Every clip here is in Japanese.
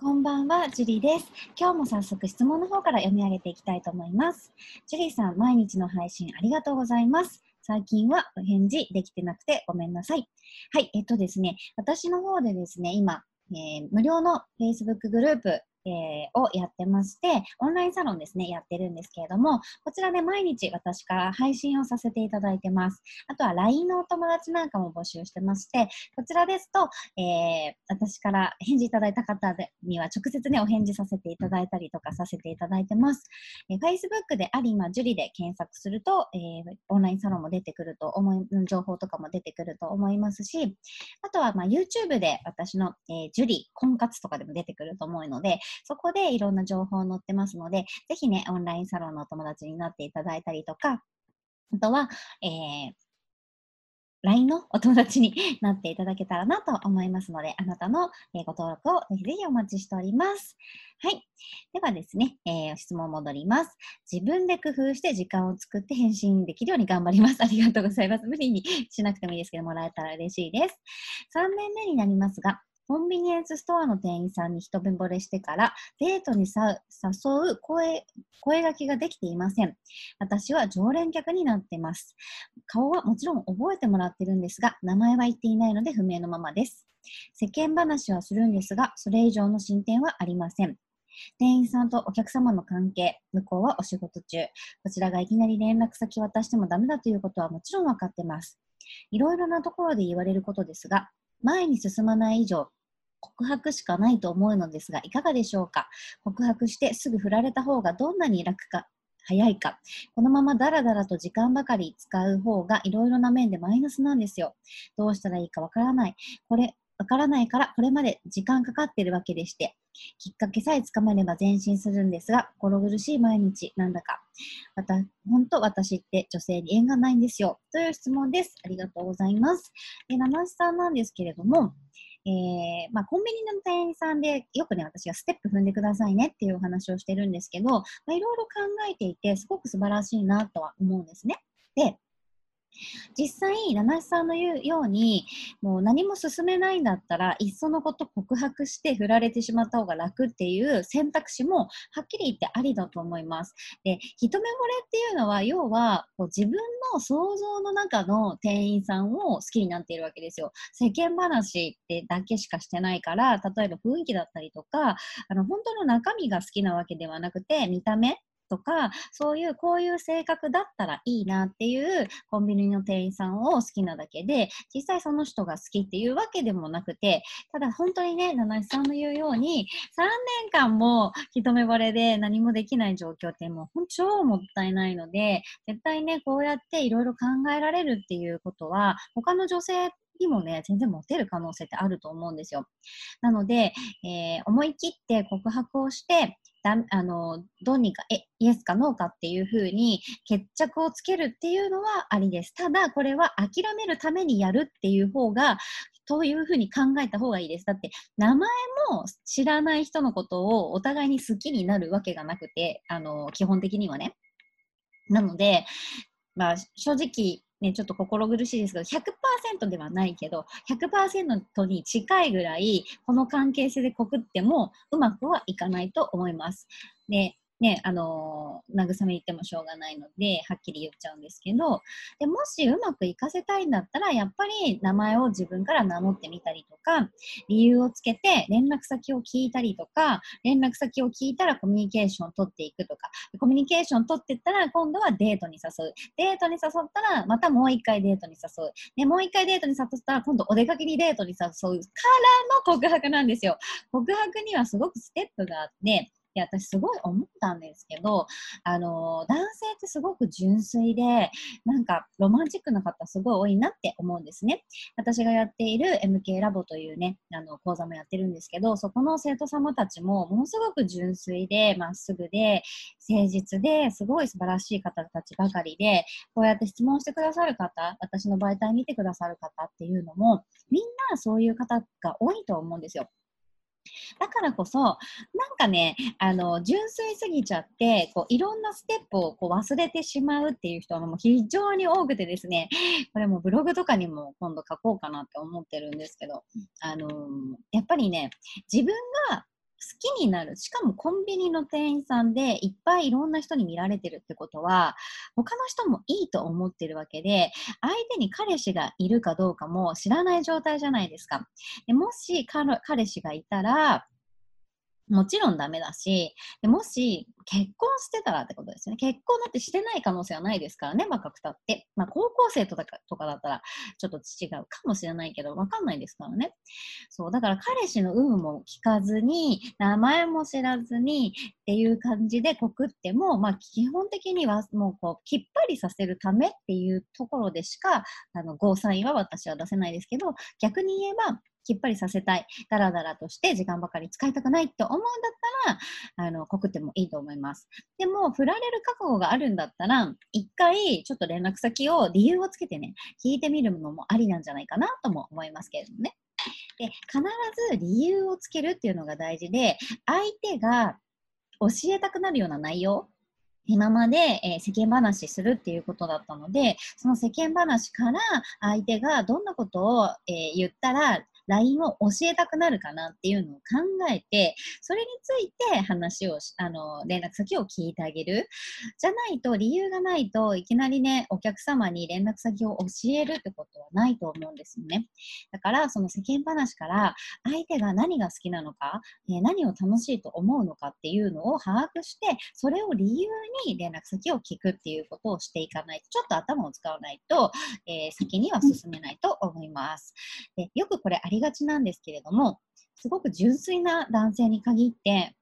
こんばんは、ジュリーです。今日も早速質問の方から読み上げていきたいと思います。ジュリーさん、毎日の配信ありがとうございます。最近はお返事できてなくてごめんなさい。はい、えっとですね、私の方でですね、今、えー、無料の Facebook グループえー、をやってまして、オンラインサロンですね、やってるんですけれども、こちらで毎日私から配信をさせていただいてます。あとは LINE のお友達なんかも募集してまして、こちらですと、えー、私から返事いただいた方には直接ね、お返事させていただいたりとかさせていただいてます。えー、Facebook であり、今、ジュリで検索すると、えー、オンラインサロンも出てくると思い、情報とかも出てくると思いますし、あとは、まあ、YouTube で私の、えー、ジュリ婚活とかでも出てくると思うので、そこでいろんな情報載ってますので、ぜひね、オンラインサロンのお友達になっていただいたりとか、あとは、えー、LINE のお友達になっていただけたらなと思いますので、あなたのご登録をぜひぜひお待ちしております。はい。ではですね、えー、質問戻ります。自分で工夫して時間を作って返信できるように頑張ります。ありがとうございます。無理にしなくてもいいですけど、もらえたら嬉しいです。3年目になりますが、コンビニエンスストアの店員さんに一目惚れしてからデートにさ誘う声声書きができていません。私は常連客になっています。顔はもちろん覚えてもらってるんですが、名前は言っていないので不明のままです。世間話はするんですが、それ以上の進展はありません。店員さんとお客様の関係、向こうはお仕事中。こちらがいきなり連絡先渡してもダメだということはもちろん分かってます。いろいろなところで言われることですが、前に進まない以上、告白しかないと思うのですが、いかがでしょうか？告白してすぐ振られた方がどんなに楽か、早いか。このままダラダラと時間ばかり使う方がいろいろな面でマイナスなんですよ。どうしたらいいかわからない。これ、わからないからこれまで時間かかってるわけでして、きっかけさえつかめれば前進するんですが、心苦しい毎日なんだか。本当私って女性に縁がないんですよ。という質問です。ありがとうございます。で、七瀬さんなんですけれども、えー、まあ、コンビニの店員さんでよくね、私がステップ踏んでくださいねっていうお話をしてるんですけど、まあ、いろいろ考えていて、すごく素晴らしいなとは思うんですね。で、実際、七瀬さんの言うように、もう何も進めないんだったら、いっそのこと告白して振られてしまった方が楽っていう選択肢も、はっきり言ってありだと思います。で、一目惚れっていうのは、要は、こう自分の想像の中の店員さんを好きになっているわけですよ。世間話ってだけしかしてないから、例えば雰囲気だったりとか、あの、本当の中身が好きなわけではなくて、見た目とか、そういうこういう性格だったらいいなっていうコンビニの店員さんを好きなだけで、実際その人が好きっていうわけでもなくて、ただ本当にね、七七さんの言うように、3年間も一目惚れで何もできない状況ってもう超もったいないので、絶対ね、こうやっていろいろ考えられるっていうことは、他の女性にもね、全然モテる可能性ってあると思うんですよ。なので、えー、思い切って告白をして、だあのどうにかえイエスかノーかっていうふうに決着をつけるっていうのはありです。ただこれは諦めるためにやるっていう方がというふうに考えた方がいいです。だって名前も知らない人のことをお互いに好きになるわけがなくてあの基本的にはね。なので、まあ、正直ね、ちょっと心苦しいですけど、100%ではないけど、100%に近いぐらい、この関係性で告ってもうまくはいかないと思います。で、ね、あの、慰め言ってもしょうがないので、はっきり言っちゃうんですけど、でもしうまくいかせたいんだったら、やっぱり名前を自分から名乗ってみたりとか、理由をつけて連絡先を聞いたりとか、連絡先を聞いたらコミュニケーションを取っていくとか、コミュニケーションを取っていったら、今度はデートに誘う。デートに誘ったら、またもう一回デートに誘う。で、もう一回デートに誘ったら、今度お出かけにデートに誘うからの告白なんですよ。告白にはすごくステップがあって、て私すごい思ったんですけど、あの、男性ってすごく純粋で、なんかロマンチックな方すごい多いなって思うんですね。私がやっている MK ラボというね、あの、講座もやってるんですけど、そこの生徒様たちもものすごく純粋で、まっすぐで、誠実ですごい素晴らしい方たちばかりで、こうやって質問してくださる方、私の媒体見てくださる方っていうのも、みんなそういう方が多いと思うんですよ。だからこそ、なんかね、あの、純粋すぎちゃって、こう、いろんなステップをこう忘れてしまうっていう人はも非常に多くてですね、これもブログとかにも今度書こうかなって思ってるんですけど、あの、やっぱりね、自分が好きになる。しかもコンビニの店員さんでいっぱいいろんな人に見られてるってことは、他の人もいいと思ってるわけで、相手に彼氏がいるかどうかも知らない状態じゃないですか。でもし彼氏がいたら、もちろんダメだし、でもし結婚してたらってことですよね。結婚だってしてない可能性はないですからね、若くたって。まあ、高校生とかとかだったらちょっと違うかもしれないけど、わかんないですからね。そう、だから彼氏の有無も聞かずに、名前も知らずにっていう感じで告っても、まあ、基本的にはもうこう、きっぱりさせるためっていうところでしか、あの、ゴーサインは私は出せないですけど、逆に言えば、きっぱりさせたい、だらだらとして時間ばかり使いたくないって思うんだったら、あの、告ってもいいと思います。でも、振られる覚悟があるんだったら、一回、ちょっと連絡先を理由をつけてね、聞いてみるのもありなんじゃないかなとも思いますけれどもね。で、必ず理由をつけるっていうのが大事で、相手が教えたくなるような内容今まで、えー、世間話するっていうことだったので、その世間話から相手がどんなことを、えー、言ったら LINE を教えたくなるかなっていうのを考えて、それについて話をあの、連絡先を聞いてあげる。じゃないと、理由がないといきなりね、お客様に連絡先を教えるってことはないと思うんですよね。だから、その世間話から相手が何が好きなのか、え何を楽しいと思うのかっていうのを把握して、それを理由に連絡先を聞くっていうことをしていかないと、ちょっと頭を使わないと、えー、先には進めないと思います。でよくこれありりがちなんですけれども、すごく純粋な男性に限って、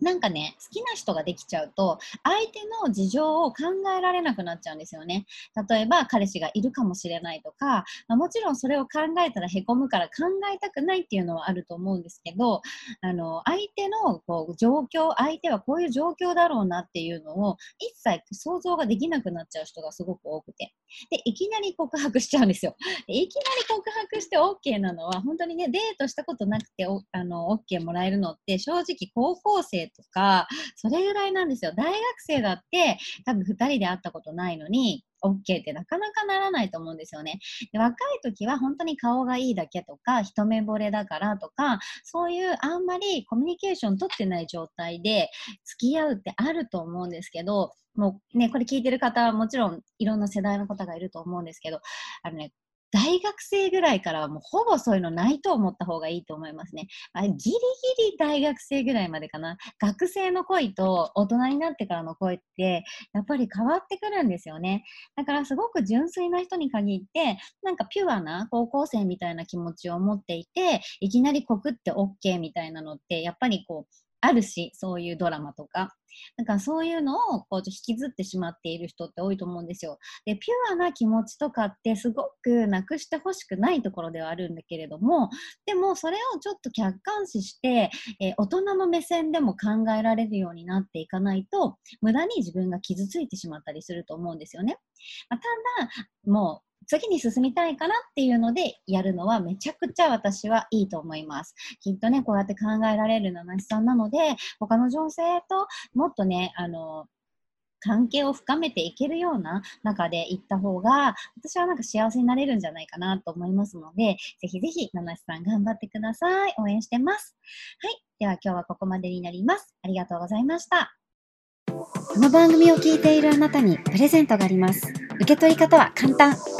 なんかね、好きな人ができちゃうと、相手の事情を考えられなくなっちゃうんですよね。例えば、彼氏がいるかもしれないとか、まあ、もちろんそれを考えたらへこむから考えたくないっていうのはあると思うんですけど、あの、相手のこう状況、相手はこういう状況だろうなっていうのを一切想像ができなくなっちゃう人がすごく多くて。で、いきなり告白しちゃうんですよ。いきなり告白して OK なのは、本当にね、デートしたことなくてあの OK もらえるのって、正直高校生とか、それぐらいなんですよ。大学生だって、多分2人で会ったことないのに、OK ってなかなかならないと思うんですよね。で若い時は本当に顔がいいだけとか、一目惚れだからとか、そういうあんまりコミュニケーション取ってない状態で付き合うってあると思うんですけど、もうね、これ聞いてる方はもちろんいろんな世代の方がいると思うんですけど、あのね、大学生ぐらいからはもうほぼそういうのないと思った方がいいと思いますね。あギリギリ大学生ぐらいまでかな。学生の恋と大人になってからの恋ってやっぱり変わってくるんですよね。だからすごく純粋な人に限ってなんかピュアな高校生みたいな気持ちを持っていていきなり告って OK みたいなのってやっぱりこうあるし、そういうドラマとか。だかそういうのをこう引きずってしまっている人って多いと思うんですよ。で、ピュアな気持ちとかってすごくなくしてほしくないところではあるんだけれども、でもそれをちょっと客観視して、えー、大人の目線でも考えられるようになっていかないと、無駄に自分が傷ついてしまったりすると思うんですよね。まあ、ただ、もう次に進みたいかなっていうのでやるのはめちゃくちゃ私はいいと思います。きっとね、こうやって考えられる七七さんなので、他の女性ともっとね、あの、関係を深めていけるような中で行った方が、私はなんか幸せになれるんじゃないかなと思いますので、ぜひぜひ、七瀬さん頑張ってください。応援してます。はい。では今日はここまでになります。ありがとうございました。この番組を聞いているあなたにプレゼントがあります。受け取り方は簡単。